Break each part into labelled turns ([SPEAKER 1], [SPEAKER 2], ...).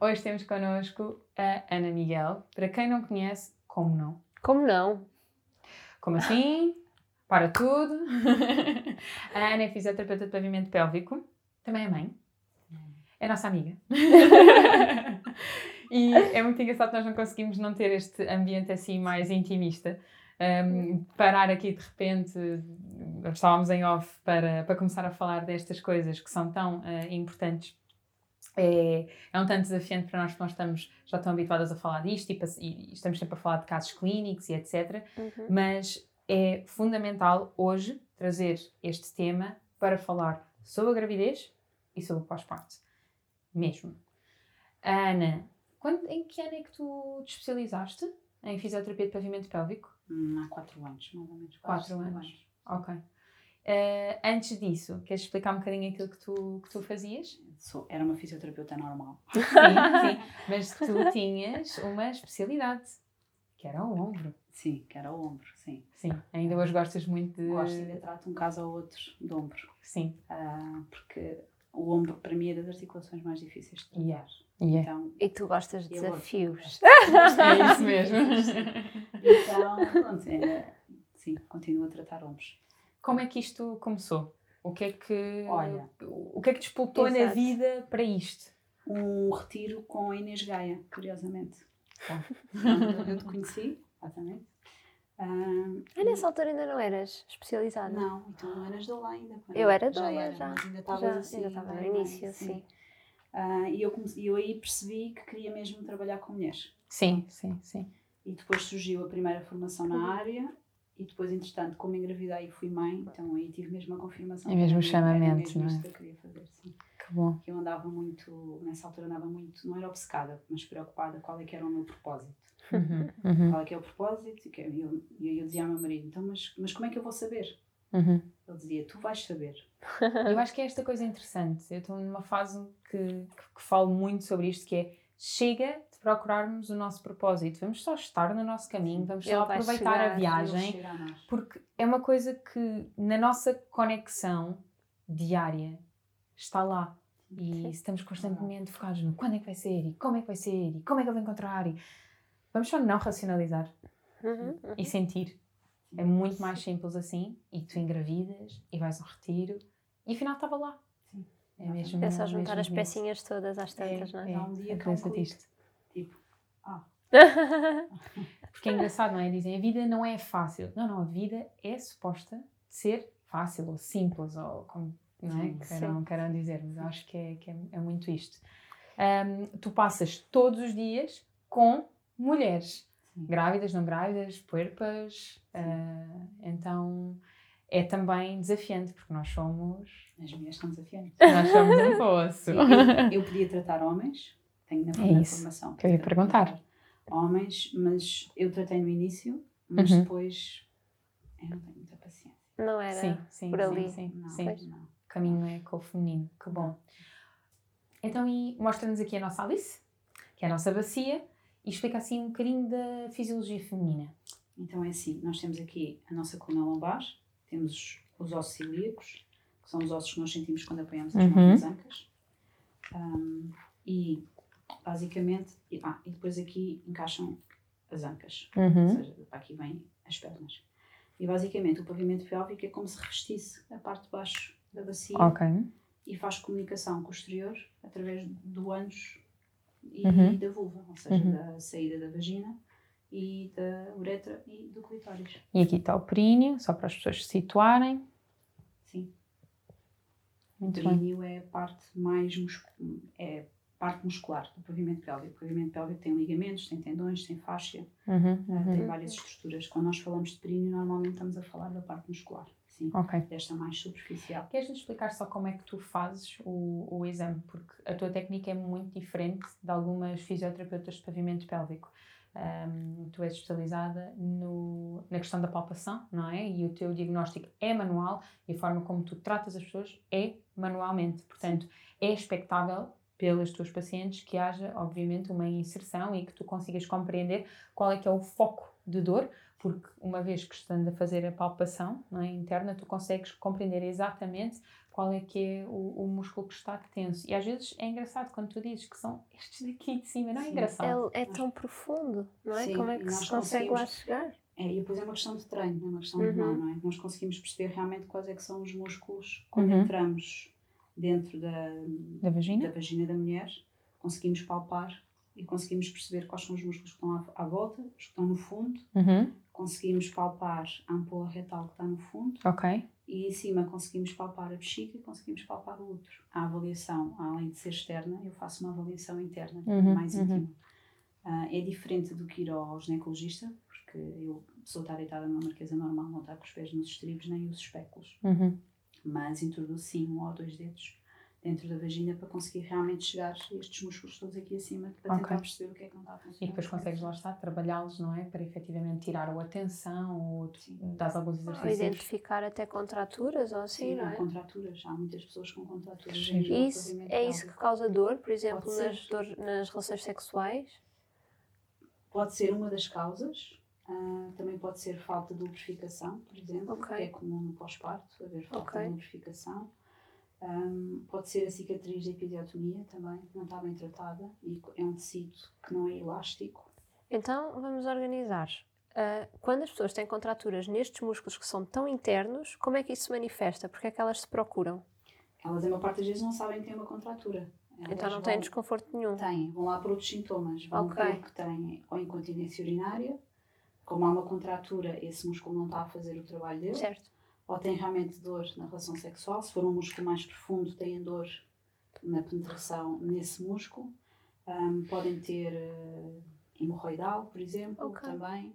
[SPEAKER 1] Hoje temos connosco a Ana Miguel. Para quem não conhece, como não?
[SPEAKER 2] Como não?
[SPEAKER 1] Como assim? Para tudo! a Ana é fisioterapeuta de pavimento pélvico, também é mãe é nossa amiga. e é muito engraçado que nós não conseguimos não ter este ambiente assim mais intimista. Um, parar aqui de repente, estávamos em off para, para começar a falar destas coisas que são tão uh, importantes. É, é um tanto desafiante para nós que nós estamos já tão habituadas a falar disto e, e estamos sempre a falar de casos clínicos e etc. Uhum. Mas é fundamental hoje trazer este tema para falar sobre a gravidez e sobre o pós-parto mesmo. Ana, quando, em que ano é que tu te especializaste em fisioterapia de pavimento pélvico?
[SPEAKER 3] Hum, há quatro anos, mais ou menos.
[SPEAKER 1] Quatro, anos. anos. Ok. Uh, antes disso, queres explicar um bocadinho aquilo que tu, que tu fazias?
[SPEAKER 3] Sou, era uma fisioterapeuta normal.
[SPEAKER 1] Sim, sim. Mas tu tinhas uma especialidade, que era o ombro.
[SPEAKER 3] Sim, que era o ombro, sim.
[SPEAKER 1] Sim, ainda hoje gostas muito de...
[SPEAKER 3] Gosto, ainda trato um caso ou outro de ombro.
[SPEAKER 1] Sim.
[SPEAKER 3] Uh, porque o ombro para mim é das articulações mais difíceis de tratar.
[SPEAKER 1] Yeah. Yeah.
[SPEAKER 2] Então, e tu gostas de desafios.
[SPEAKER 1] é isso mesmo.
[SPEAKER 3] então, pronto, é, sim, continuo a tratar ombros.
[SPEAKER 1] Como é que isto começou? O que é que, Olha, o que, é que disputou na vida para isto?
[SPEAKER 3] Um retiro com a Inês Gaia, curiosamente. eu te conheci, exatamente.
[SPEAKER 2] Uh, ah, nessa altura ainda não eras especializada?
[SPEAKER 3] Não, então não eras doula ainda.
[SPEAKER 2] Eu era doula já.
[SPEAKER 3] já. Mas ainda estavas assim.
[SPEAKER 2] Ainda estava no início, sim. sim.
[SPEAKER 3] Uh, e eu, comecei, eu aí percebi que queria mesmo trabalhar com mulheres.
[SPEAKER 1] Sim, sim, sim.
[SPEAKER 3] E depois surgiu a primeira formação na área e depois, entretanto, como engravidei e fui mãe, então aí tive mesmo a confirmação.
[SPEAKER 1] É mesmo o chamamento,
[SPEAKER 3] mesmo
[SPEAKER 1] não é?
[SPEAKER 3] que eu queria fazer, sim.
[SPEAKER 1] Que bom.
[SPEAKER 3] Que eu andava muito, nessa altura andava muito, não era obcecada, mas preocupada qual é que era o meu propósito.
[SPEAKER 1] Uhum, uhum.
[SPEAKER 3] Qual é que é o propósito? E eu, eu, eu dizia ao meu marido, então, mas, mas como é que eu vou saber?
[SPEAKER 1] Uhum.
[SPEAKER 3] Ele dizia, tu vais saber.
[SPEAKER 1] eu acho que é esta coisa interessante. Eu estou numa fase que, que, que falo muito sobre isto, que é chega procurarmos o nosso propósito. Vamos só estar no nosso caminho, vamos só aproveitar chegar, a viagem, porque é uma coisa que na nossa conexão diária está lá. E Sim. estamos constantemente focados no quando é que vai ser, e como é que vai ser, e como é que eu vou encontrar. E vamos só não racionalizar
[SPEAKER 2] uhum, uhum.
[SPEAKER 1] e sentir. É muito mais simples assim. E tu engravidas e vais ao retiro e afinal estava lá. É mesmo.
[SPEAKER 2] É só juntar as pecinhas todas às tantas,
[SPEAKER 1] é,
[SPEAKER 2] não é?
[SPEAKER 1] é um dia
[SPEAKER 3] que disto. Tipo, ah.
[SPEAKER 1] Porque é engraçado, não é? Dizem a vida não é fácil. Não, não, a vida é suposta ser fácil ou simples ou como não é? queiram, queiram dizer, mas acho que é, que é, é muito isto. Um, tu passas todos os dias com mulheres, Sim. grávidas, não grávidas, puerpas, uh, então é também desafiante, porque nós somos.
[SPEAKER 3] As mulheres são desafiantes.
[SPEAKER 1] Nós somos um poço.
[SPEAKER 3] eu, eu podia tratar homens, tenho na
[SPEAKER 1] é isso
[SPEAKER 3] formação.
[SPEAKER 1] Que eu ia perguntar.
[SPEAKER 3] Homens, mas eu tratei no início, mas uhum. depois eu não tenho muita paciência.
[SPEAKER 2] Não era sim, sim, por ali.
[SPEAKER 1] Sim, sim, não, sim. Não. O caminho é com o feminino, que bom. Então, e mostra-nos aqui a nossa Alice, que é a nossa bacia e explica assim um bocadinho da fisiologia feminina.
[SPEAKER 3] Então é assim, nós temos aqui a nossa coluna lombar, temos os ossos ilíacos, que são os ossos que nós sentimos quando apoiamos as uhum. mãos nas ancas. Um, e basicamente, e, ah, e depois aqui encaixam as ancas,
[SPEAKER 1] uhum.
[SPEAKER 3] ou seja, aqui vêm as pernas. E basicamente o pavimento pélvico é como se revestisse a parte de baixo da bacia
[SPEAKER 1] okay.
[SPEAKER 3] e faz comunicação com o exterior através do ânus e
[SPEAKER 1] uhum.
[SPEAKER 3] da vulva, ou seja, uhum. da saída da vagina e da uretra e do clitóris.
[SPEAKER 1] E aqui está o períneo, só para as pessoas se situarem.
[SPEAKER 3] Sim.
[SPEAKER 1] Muito
[SPEAKER 3] o períneo bem. é a parte mais é parte muscular do pavimento pélvico. O pavimento pélvico tem ligamentos, tem tendões, tem fáscia,
[SPEAKER 1] Uhum,
[SPEAKER 3] uh,
[SPEAKER 1] uhum.
[SPEAKER 3] tem várias estruturas. Quando nós falamos de períneo, normalmente estamos a falar da parte muscular, sim,
[SPEAKER 1] Ok.
[SPEAKER 3] desta mais superficial.
[SPEAKER 1] Queres-nos explicar só como é que tu fazes o, o exame? Porque a tua técnica é muito diferente de algumas fisioterapeutas de pavimento pélvico. Ahm, tu és especializada no, na questão da palpação, não é? E o teu diagnóstico é manual e a forma como tu tratas as pessoas é manualmente. Portanto, é expectável pelas tuas pacientes que haja, obviamente, uma inserção e que tu consigas compreender qual é que é o foco de dor, porque uma vez que estando a fazer a palpação é, interna, tu consegues compreender exatamente qual é que é o, o músculo que está tenso. E às vezes é engraçado quando tu dizes que são estes daqui de cima, não é
[SPEAKER 3] Sim.
[SPEAKER 1] engraçado?
[SPEAKER 2] É, é tão profundo, não é?
[SPEAKER 3] Sim,
[SPEAKER 2] Como é que se consegue lá chegar?
[SPEAKER 3] É, e depois é uma questão de treino, é uma questão de
[SPEAKER 2] Uhum.
[SPEAKER 3] mão, não é? Nós conseguimos perceber realmente quais é que são os músculos quando
[SPEAKER 1] Uhum.
[SPEAKER 3] entramos dentro da,
[SPEAKER 1] Da vagina?
[SPEAKER 3] da vagina da mulher, conseguimos palpar e conseguimos perceber quais são os músculos que estão à, à volta, os que estão no fundo,
[SPEAKER 1] Uhum.
[SPEAKER 3] conseguimos palpar a ampola retal que está no fundo
[SPEAKER 1] Ok.
[SPEAKER 3] e em cima conseguimos palpar a bexiga e conseguimos palpar o útero. A avaliação, além de ser externa, eu faço uma avaliação interna,
[SPEAKER 1] Uhum,
[SPEAKER 3] mais
[SPEAKER 1] uhum.
[SPEAKER 3] íntima. Ah, é diferente do que ir ao ginecologista, porque eu sou estar deitada numa marquesa normal, não estar com os pés nos estribos nem os espéculos,
[SPEAKER 1] Uhum.
[SPEAKER 3] Mas introduzo sim um ou dois dedos dentro da vagina para conseguir realmente chegar a estes músculos todos aqui acima para tentar
[SPEAKER 1] Ok.
[SPEAKER 3] perceber o que é que não está a funcionar.
[SPEAKER 1] E depois consegues lá estar, trabalhá-los, não é? Para efetivamente tirar a atenção ou dás alguns
[SPEAKER 2] Ou
[SPEAKER 1] exercícios.
[SPEAKER 2] identificar até contraturas ou assim,
[SPEAKER 3] Sim,
[SPEAKER 2] não é?
[SPEAKER 3] contraturas, há muitas pessoas com contraturas.
[SPEAKER 1] Sim.
[SPEAKER 3] em nível
[SPEAKER 2] isso, é isso que causa dor, por exemplo, nas, dor, nas relações sexuais?
[SPEAKER 3] Pode ser uma das causas. Ah, também pode ser falta de lubrificação, por exemplo,
[SPEAKER 2] Ok.
[SPEAKER 3] que é comum no pós-parto, haver falta
[SPEAKER 2] Ok.
[SPEAKER 3] de lubrificação. Ahm, pode ser a cicatriz da episiotomia também, que não está bem tratada e é um tecido que não é elástico.
[SPEAKER 2] Então, vamos organizar. Ah, quando as pessoas têm contraturas nestes músculos que são tão internos, como é que isso se manifesta? Porque é que elas se procuram?
[SPEAKER 3] Elas, a maior parte das vezes, não sabem que têm uma contratura. Elas
[SPEAKER 2] Então não
[SPEAKER 3] vão-
[SPEAKER 2] têm desconforto nenhum.
[SPEAKER 3] Têm, vão lá por outros sintomas. Vão
[SPEAKER 2] Ok.
[SPEAKER 3] ver que têm ou incontinência urinária, como há uma contratura, esse músculo não está a fazer o trabalho dele.
[SPEAKER 2] Certo.
[SPEAKER 3] ou têm realmente dor na relação sexual, se for um músculo mais profundo, têm dor na penetração nesse músculo. Ahm, podem ter eh, hemorroidal, por exemplo,
[SPEAKER 2] Ok.
[SPEAKER 3] também.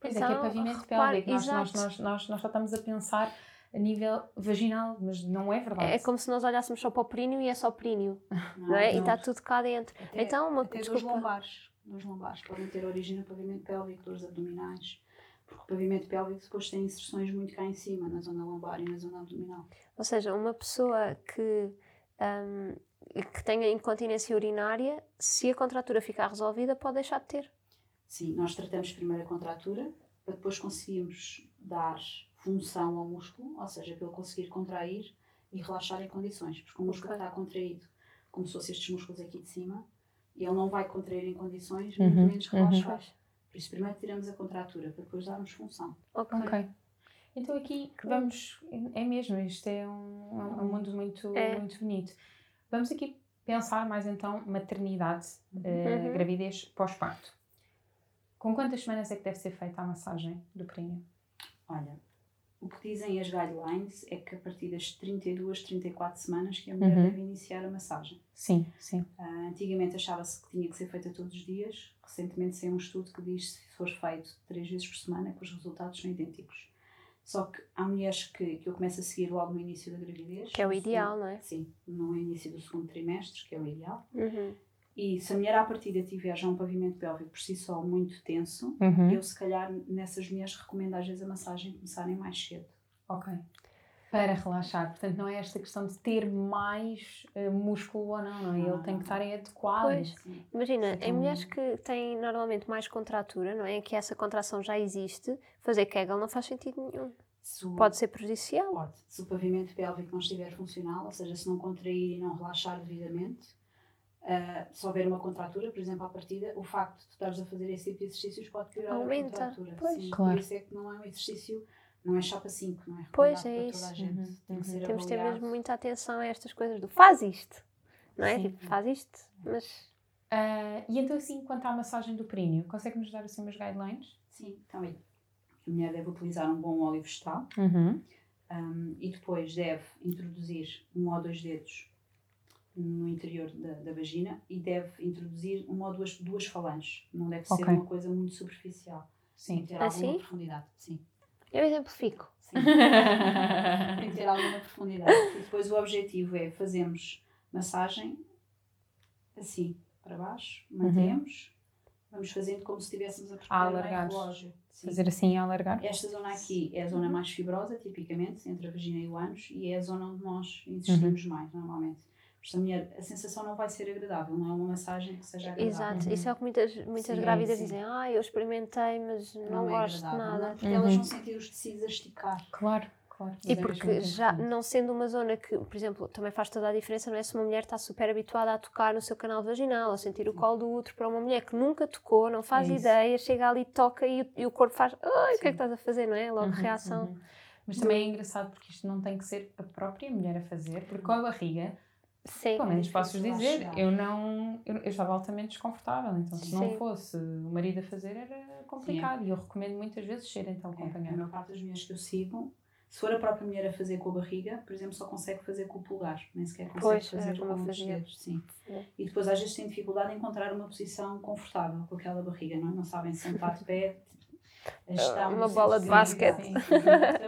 [SPEAKER 1] Pois é, que é
[SPEAKER 2] Então,
[SPEAKER 1] pavimento pélvico. Nós, nós, nós, nós, nós só estamos a pensar a nível vaginal, mas não é verdade.
[SPEAKER 2] É como se nós olhássemos só para o períneo e é só períneo, não é? E está tudo cá dentro.
[SPEAKER 3] Até,
[SPEAKER 2] Então, uma
[SPEAKER 3] até
[SPEAKER 2] desculpa.
[SPEAKER 3] lombares. Dores lombares podem ter origem no pavimento pélvico, dores abdominais. Porque o pavimento pélvico depois tem inserções muito cá em cima, na zona lombar e na zona abdominal.
[SPEAKER 2] Ou seja, uma pessoa que, hum, que tenha incontinência urinária, se a contratura ficar resolvida, pode deixar de ter.
[SPEAKER 3] Sim, nós tratamos primeiro a contratura para depois conseguirmos dar função ao músculo, ou seja, para ele conseguir contrair e relaxar em condições, porque o músculo
[SPEAKER 2] Ok.
[SPEAKER 3] está contraído, como se fossem estes músculos aqui de cima, e ele não vai contrair em condições,
[SPEAKER 1] Uhum,
[SPEAKER 3] muito menos
[SPEAKER 1] uhum.
[SPEAKER 3] relaxar. Por isso, primeiro tiramos a contratura, para depois darmos função.
[SPEAKER 2] Ok.
[SPEAKER 1] Ok. Então aqui vamos, é mesmo, isto é um, é um mundo muito,
[SPEAKER 2] É.
[SPEAKER 1] muito bonito. Vamos aqui pensar mais então maternidade, eh,
[SPEAKER 2] Uhum.
[SPEAKER 1] gravidez pós-parto. Com quantas semanas é que deve ser feita a massagem do períneo?
[SPEAKER 3] Olha, o que dizem as guidelines é que a partir das 32, 34 semanas que a mulher
[SPEAKER 1] Uhum.
[SPEAKER 3] deve iniciar a massagem.
[SPEAKER 1] Sim, sim.
[SPEAKER 3] Ah, antigamente achava-se que tinha que ser feita todos os dias. Recentemente saiu um estudo que diz que se for feito três vezes por semana, que os resultados são idênticos. Só que há mulheres que, que eu começo a seguir logo no início da gravidez.
[SPEAKER 2] Que é o ideal,
[SPEAKER 3] segundo-
[SPEAKER 2] não é?
[SPEAKER 3] Sim, no início do segundo trimestre, que é o ideal.
[SPEAKER 2] Uhum.
[SPEAKER 3] E se a mulher à partida tiver já um pavimento pélvico por si só muito tenso,
[SPEAKER 1] Uhum.
[SPEAKER 3] eu se calhar nessas mulheres recomendo às vezes a massagem começarem mais cedo.
[SPEAKER 1] Ok. Para relaxar. Portanto, não é esta questão de ter mais eh, músculo ou não, não é? Ele tem que estar adequado.
[SPEAKER 2] Pois. Imagina, em mulheres que têm normalmente mais contratura, não é? Que essa contração já existe, fazer Kegel não faz sentido nenhum.
[SPEAKER 3] Se o-
[SPEAKER 2] Pode ser prejudicial.
[SPEAKER 3] Pode. Se o pavimento pélvico não estiver funcional, ou seja, se não contrair e não relaxar devidamente, ah, se houver uma contratura, por exemplo, à partida, o facto de tu estares a fazer esse tipo de exercícios pode piorar
[SPEAKER 2] Aumenta,
[SPEAKER 3] a contratura.
[SPEAKER 2] pois.
[SPEAKER 3] Sim,
[SPEAKER 1] Claro.
[SPEAKER 3] Por isso é que não é um exercício, não é chapa 5, não é
[SPEAKER 2] Pois, é
[SPEAKER 3] para toda a
[SPEAKER 2] isso.
[SPEAKER 3] gente.
[SPEAKER 1] Uhum,
[SPEAKER 3] Tem
[SPEAKER 1] uhum.
[SPEAKER 3] que ser
[SPEAKER 2] Temos de ter mesmo muita atenção a estas coisas do faz isto, não é?
[SPEAKER 1] Sim.
[SPEAKER 2] Tipo, faz isto, mas
[SPEAKER 1] Ah, e então, assim, quanto à massagem do períneo, consegue-nos dar assim umas guidelines?
[SPEAKER 3] Sim, então aí. A mulher deve utilizar um bom óleo vegetal
[SPEAKER 1] Uhum.
[SPEAKER 3] um, e depois deve introduzir um ou dois dedos no interior da, da vagina e deve introduzir uma ou duas, duas falanges. Não deve ser
[SPEAKER 1] Ok.
[SPEAKER 3] uma coisa muito superficial. Tem
[SPEAKER 1] Sim.
[SPEAKER 3] que ter alguma
[SPEAKER 2] Assim?
[SPEAKER 3] profundidade. Sim.
[SPEAKER 2] Eu exemplifico.
[SPEAKER 3] Sim. Tem que ter alguma profundidade. E depois o objetivo é fazermos massagem assim, para baixo, mantemos, vamos fazendo como se estivéssemos a percorrer
[SPEAKER 1] alargados.
[SPEAKER 3] relógio. Sim.
[SPEAKER 1] Fazer assim e alargar.
[SPEAKER 3] Esta zona aqui é a zona mais fibrosa, tipicamente, entre a vagina e o ânus, e é a zona onde nós insistimos mais, normalmente. Esta mulher, a sensação não vai ser agradável, não é uma massagem que seja agradável.
[SPEAKER 2] Exato,
[SPEAKER 1] Uhum.
[SPEAKER 2] isso é o que muitas, muitas
[SPEAKER 3] Sim,
[SPEAKER 2] grávidas
[SPEAKER 3] sim.
[SPEAKER 2] dizem. Ah, eu experimentei, mas não,
[SPEAKER 3] é
[SPEAKER 2] gosto de
[SPEAKER 3] agradável,
[SPEAKER 2] nada.
[SPEAKER 3] não, porque elas
[SPEAKER 1] Uhum.
[SPEAKER 3] vão sentir os tecidos a esticar.
[SPEAKER 1] Claro, claro.
[SPEAKER 2] E
[SPEAKER 1] é
[SPEAKER 2] porque já não sendo uma zona que, por exemplo, também faz toda a diferença, não é se uma mulher está super habituada a tocar no seu canal vaginal, a sentir o colo do útero, para uma mulher que nunca tocou, não faz
[SPEAKER 1] É
[SPEAKER 2] ideia, chega ali, toca e, o- e o corpo faz, ai, o que é que estás a fazer, não é? Logo
[SPEAKER 1] Uhum,
[SPEAKER 2] reação.
[SPEAKER 1] uhum. Mas também é engraçado porque isto não tem que ser a própria mulher a fazer, porque com a barriga,
[SPEAKER 2] Sim.
[SPEAKER 1] pelo menos posso dizer,
[SPEAKER 3] chegar.
[SPEAKER 1] eu não. Eu, eu estava altamente desconfortável, então se não
[SPEAKER 2] Sim.
[SPEAKER 1] fosse o marido a fazer era complicado. E eu recomendo muitas vezes ser então
[SPEAKER 3] É, a
[SPEAKER 1] acompanhado.
[SPEAKER 3] maior parte das mulheres que eu sigo, se for a própria mulher a fazer com a barriga, por exemplo, só consegue fazer com o pulgar, nem sequer consegue
[SPEAKER 2] Pois,
[SPEAKER 3] fazer
[SPEAKER 2] eu
[SPEAKER 3] com os dedos. Sim.
[SPEAKER 2] É.
[SPEAKER 3] E depois às vezes têm dificuldade em encontrar uma posição confortável com aquela barriga, não, é? não sabem sentar de pé. Ajustar
[SPEAKER 2] Uma bola de basquete.
[SPEAKER 3] Sim.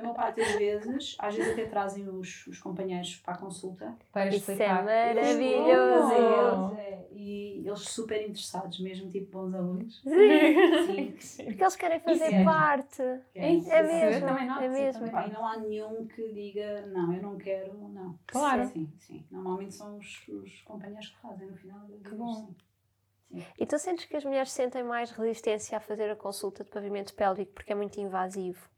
[SPEAKER 3] Maior parte das vezes, às vezes até trazem os, os companheiros para a consulta
[SPEAKER 1] Para
[SPEAKER 2] Isso é
[SPEAKER 1] explicar.
[SPEAKER 2] maravilhoso!
[SPEAKER 3] É, e eles super interessados, mesmo tipo bons alunos.
[SPEAKER 2] Sim.
[SPEAKER 3] Sim.
[SPEAKER 2] Porque eles querem fazer
[SPEAKER 3] é.
[SPEAKER 2] parte.
[SPEAKER 1] É isso,
[SPEAKER 2] É mesmo,
[SPEAKER 1] também noto,
[SPEAKER 2] é mesmo.
[SPEAKER 1] também.
[SPEAKER 3] E não há nenhum que diga, não, eu não quero, não.
[SPEAKER 1] Claro.
[SPEAKER 3] Sim, sim. Normalmente são os, os companheiros que fazem no final.
[SPEAKER 1] Que bom.
[SPEAKER 3] sim.
[SPEAKER 2] E tu sentes que as mulheres sentem mais resistência a fazer a consulta de pavimento pélvico porque é muito invasivo?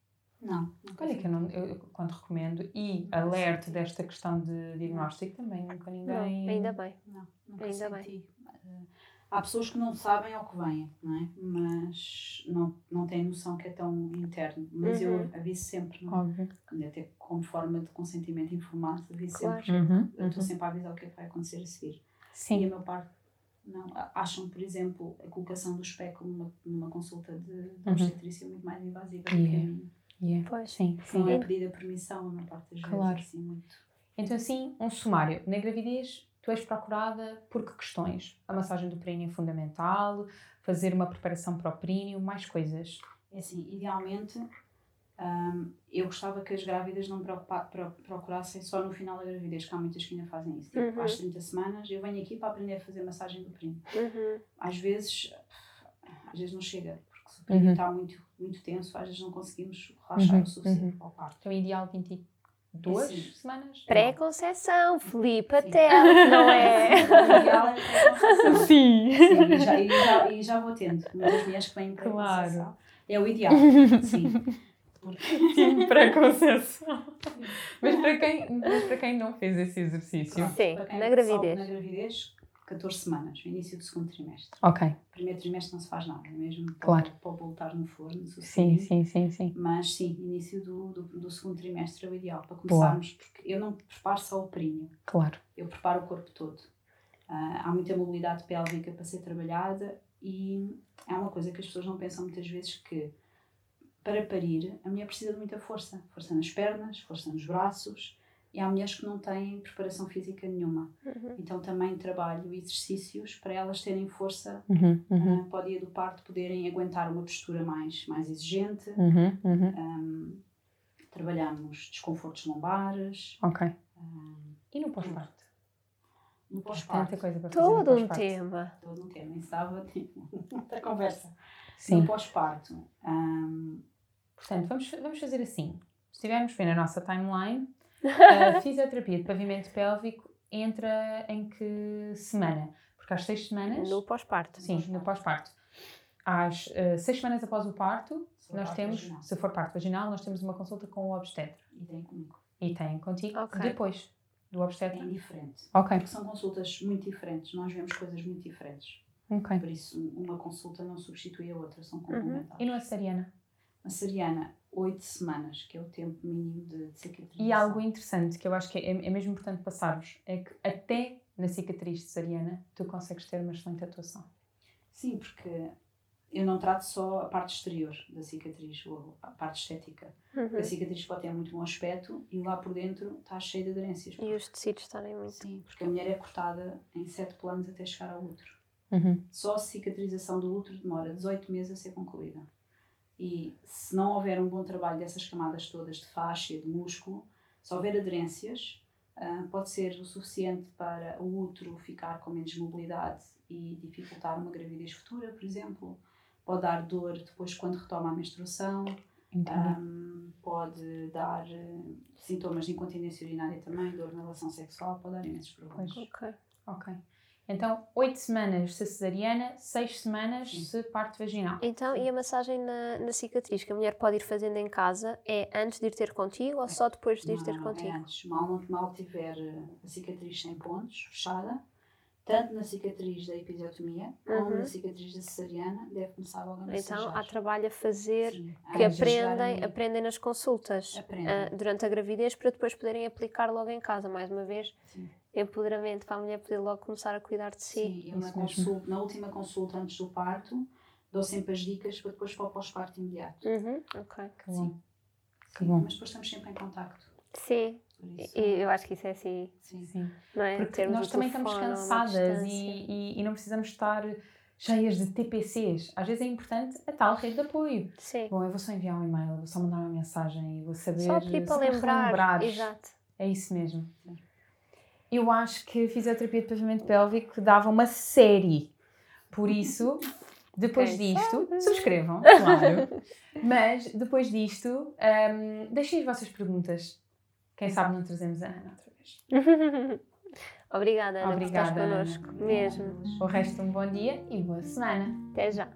[SPEAKER 3] Não. nunca
[SPEAKER 1] Olha que eu, não, eu, quando recomendo e alerto desta questão de diagnóstico também nunca ninguém.
[SPEAKER 2] Não, ainda bem.
[SPEAKER 3] Não, nunca
[SPEAKER 2] Ainda
[SPEAKER 3] senti. Eh, Há pessoas que não sabem ao que vêm, não é? Mas não, não têm noção que é tão interno. Mas
[SPEAKER 2] Uhum.
[SPEAKER 3] eu aviso sempre, não é?
[SPEAKER 1] Óbvio.
[SPEAKER 3] Até como forma de consentimento informado, aviso
[SPEAKER 2] Claro.
[SPEAKER 3] sempre.
[SPEAKER 1] Uhum,
[SPEAKER 3] Eu estou
[SPEAKER 1] uhum.
[SPEAKER 3] sempre a avisar o que é que vai acontecer a seguir. E a
[SPEAKER 1] Sim.
[SPEAKER 3] maior parte não. Acham, por exemplo, a colocação do espéculo numa, numa consulta de, de
[SPEAKER 1] Uhum.
[SPEAKER 3] obstetrícia muito mais invasiva do que a
[SPEAKER 1] Yeah.
[SPEAKER 3] minha.
[SPEAKER 1] Yeah.
[SPEAKER 2] Pois.
[SPEAKER 1] Sim,
[SPEAKER 3] Não
[SPEAKER 1] sim.
[SPEAKER 3] é pedida permissão, a maior parte das
[SPEAKER 1] Claro.
[SPEAKER 3] vezes, assim, muito.
[SPEAKER 1] Então, assim, um sumário. Na gravidez, tu és procurada por que questões? A massagem do períneo é fundamental, fazer uma preparação para o períneo, mais coisas.
[SPEAKER 3] É assim, idealmente, hum, eu gostava que as grávidas não procurassem só no final da gravidez, que há muitas que ainda fazem isso. Tipo,
[SPEAKER 2] Uhum.
[SPEAKER 3] às 30 semanas, eu venho aqui para aprender a fazer massagem do períneo.
[SPEAKER 2] Uhum.
[SPEAKER 3] Às vezes, às vezes não chega, porque se o
[SPEAKER 1] Uhum.
[SPEAKER 3] está muito, muito tenso, às vezes não conseguimos relaxar
[SPEAKER 1] Uhum,
[SPEAKER 3] o suficiente para o parto.
[SPEAKER 1] Então, ideal 22
[SPEAKER 3] Sim.
[SPEAKER 1] semanas?
[SPEAKER 2] Pré-conceição, Filipe,
[SPEAKER 3] Sim.
[SPEAKER 2] até, não é?
[SPEAKER 3] O ideal é.
[SPEAKER 1] Sim.
[SPEAKER 3] Sim, e já, e, já, e já vou tendo. Muitas mulheres que vêm para
[SPEAKER 1] Claro.
[SPEAKER 3] É o ideal, sim.
[SPEAKER 1] Sim, pré-conceição. Mas para, quem, mas para quem não fez esse exercício.
[SPEAKER 2] Sim, na gravidez.
[SPEAKER 3] Na gravidez, 14 semanas, no início do segundo trimestre.
[SPEAKER 1] Ok.
[SPEAKER 3] Primeiro trimestre não se faz nada, é mesmo para,
[SPEAKER 1] Claro.
[SPEAKER 3] para voltar no forno.
[SPEAKER 1] Sim, sim, sim, sim.
[SPEAKER 3] Mas sim, início do, do, do segundo trimestre é o ideal para começarmos, porque eu não preparo só o períneo,
[SPEAKER 1] Claro.
[SPEAKER 3] eu preparo o corpo todo. Ah, há muita mobilidade pélvica para ser trabalhada e é uma coisa que as pessoas não pensam muitas vezes que para parir a mulher precisa de muita força. Força nas pernas, força nos braços e há mulheres que não têm preparação física nenhuma.
[SPEAKER 2] Uhum.
[SPEAKER 3] Então também trabalho exercícios para elas terem força
[SPEAKER 1] Uhum, uhum,
[SPEAKER 3] ah, para o dia do parto poderem aguentar uma postura mais, mais exigente.
[SPEAKER 1] uhum, uhum.
[SPEAKER 3] Ahm, trabalhamos desconfortos lombares.
[SPEAKER 1] Ok.
[SPEAKER 3] ahm,
[SPEAKER 1] E no pós-parto?
[SPEAKER 3] no
[SPEAKER 1] Tanta
[SPEAKER 3] pós-parto,
[SPEAKER 1] coisa para fazer no
[SPEAKER 2] Todo um tema.
[SPEAKER 3] todo um tema, isso dava tipo, outra conversa.
[SPEAKER 1] Sim.
[SPEAKER 3] No pós-parto, ahm,
[SPEAKER 1] Portanto, vamos, vamos fazer assim. Se estivermos bem na nossa timeline, a fisioterapia de pavimento pélvico entra em que semana? Porque às seis semanas.
[SPEAKER 2] No pós-parto.
[SPEAKER 1] Sim, no pós-parto. Às eh, seis semanas após o parto, nós
[SPEAKER 3] parto
[SPEAKER 1] temos,
[SPEAKER 3] vaginal.
[SPEAKER 1] se for parto vaginal, nós temos uma consulta com o obstetra.
[SPEAKER 3] E tem comigo.
[SPEAKER 1] E tem contigo
[SPEAKER 2] Ok.
[SPEAKER 1] depois do
[SPEAKER 3] É
[SPEAKER 1] obstetra.
[SPEAKER 3] indiferente.
[SPEAKER 1] Ok,
[SPEAKER 3] Porque são consultas muito diferentes, nós vemos coisas muito diferentes.
[SPEAKER 1] Ok.
[SPEAKER 3] Por isso, uma consulta não substitui a outra, são
[SPEAKER 2] Uhum.
[SPEAKER 3] complementares.
[SPEAKER 1] E no açariana?
[SPEAKER 3] A cesariana, 8 semanas, que é o tempo mínimo de, de cicatrização.
[SPEAKER 1] E algo interessante que eu acho que é, é mesmo importante passar-vos é que até na cicatriz cesariana tu consegues ter uma excelente atuação.
[SPEAKER 3] Sim, porque eu não trato só a parte exterior da cicatriz, ou a parte estética.
[SPEAKER 2] Uhum.
[SPEAKER 3] A cicatriz pode ter muito bom aspecto e lá por dentro está cheio de aderências.
[SPEAKER 2] E os tecidos estarem muito.
[SPEAKER 3] Sim, porque a mulher é cortada em sete planos até chegar ao útero.
[SPEAKER 1] Uhum.
[SPEAKER 3] Só a cicatrização do útero demora 18 meses a ser concluída. E se não houver um bom trabalho dessas camadas todas de faixa, de músculo, se houver aderências, ah, pode ser o suficiente para o útero ficar com menos mobilidade e dificultar uma gravidez futura, por exemplo. Pode dar dor depois quando retoma a menstruação, um, pode dar eh, sintomas de incontinência urinária também, dor na relação sexual, pode dar imensos problemas.
[SPEAKER 2] Ok.
[SPEAKER 1] Ok. Então, 8 semanas se cesariana, 6 semanas se parte vaginal.
[SPEAKER 2] Então, e a massagem na, na cicatriz que a mulher pode ir fazendo em casa é antes de ir ter contigo ou só depois de ir
[SPEAKER 3] Não,
[SPEAKER 2] ter
[SPEAKER 3] não, é
[SPEAKER 2] contigo?
[SPEAKER 3] antes. Mal, mal tiver eh, a cicatriz sem pontos, fechada, tanto na cicatriz da episiotomia como
[SPEAKER 2] Uhum.
[SPEAKER 3] na cicatriz da cesariana, deve começar logo a
[SPEAKER 2] Então,
[SPEAKER 3] massagear.
[SPEAKER 2] há trabalho a fazer
[SPEAKER 3] Sim,
[SPEAKER 2] que
[SPEAKER 3] antes
[SPEAKER 2] aprendem, aprendem nas consultas
[SPEAKER 3] Aprendem.
[SPEAKER 2] ah, durante a gravidez para depois poderem aplicar logo em casa. Mais uma vez,
[SPEAKER 3] Sim.
[SPEAKER 2] Empoderamento para a mulher poder logo começar a cuidar de si.
[SPEAKER 3] Sim, eu na, consulta, na última consulta antes do parto, dou sempre as dicas para depois para o pós-parto imediato.
[SPEAKER 2] Uhum, ok.
[SPEAKER 1] Que bom.
[SPEAKER 3] Sim.
[SPEAKER 1] Que
[SPEAKER 3] Sim,
[SPEAKER 1] bom.
[SPEAKER 3] Mas depois estamos sempre em contacto.
[SPEAKER 2] Sim, e eu acho que isso é assim,
[SPEAKER 3] sim.
[SPEAKER 1] Sim.
[SPEAKER 2] não é?
[SPEAKER 1] Porque
[SPEAKER 2] Termos
[SPEAKER 1] nós também estamos cansadas e, e, e não precisamos estar cheias de TPCs. Às vezes é importante a tal rede de apoio.
[SPEAKER 2] Sim.
[SPEAKER 1] Bom, eu vou só enviar um e-mail, vou só mandar uma mensagem e vou saber.
[SPEAKER 2] Só pedir para lembrar. Exato.
[SPEAKER 1] É isso mesmo.
[SPEAKER 3] Sim.
[SPEAKER 1] Eu acho que fisioterapia de pavimento pélvico dava uma série. Por isso, depois
[SPEAKER 2] Quem
[SPEAKER 1] disto,
[SPEAKER 2] sabe?
[SPEAKER 1] subscrevam, claro. Mas depois disto, hum, deixem as vossas perguntas. Quem sabe não trazemos a Ana outra vez.
[SPEAKER 2] Obrigada, Ana,
[SPEAKER 1] Obrigada,
[SPEAKER 2] por estás connosco. Mesmo.
[SPEAKER 1] O resto, um bom dia e boa semana.
[SPEAKER 2] Até já.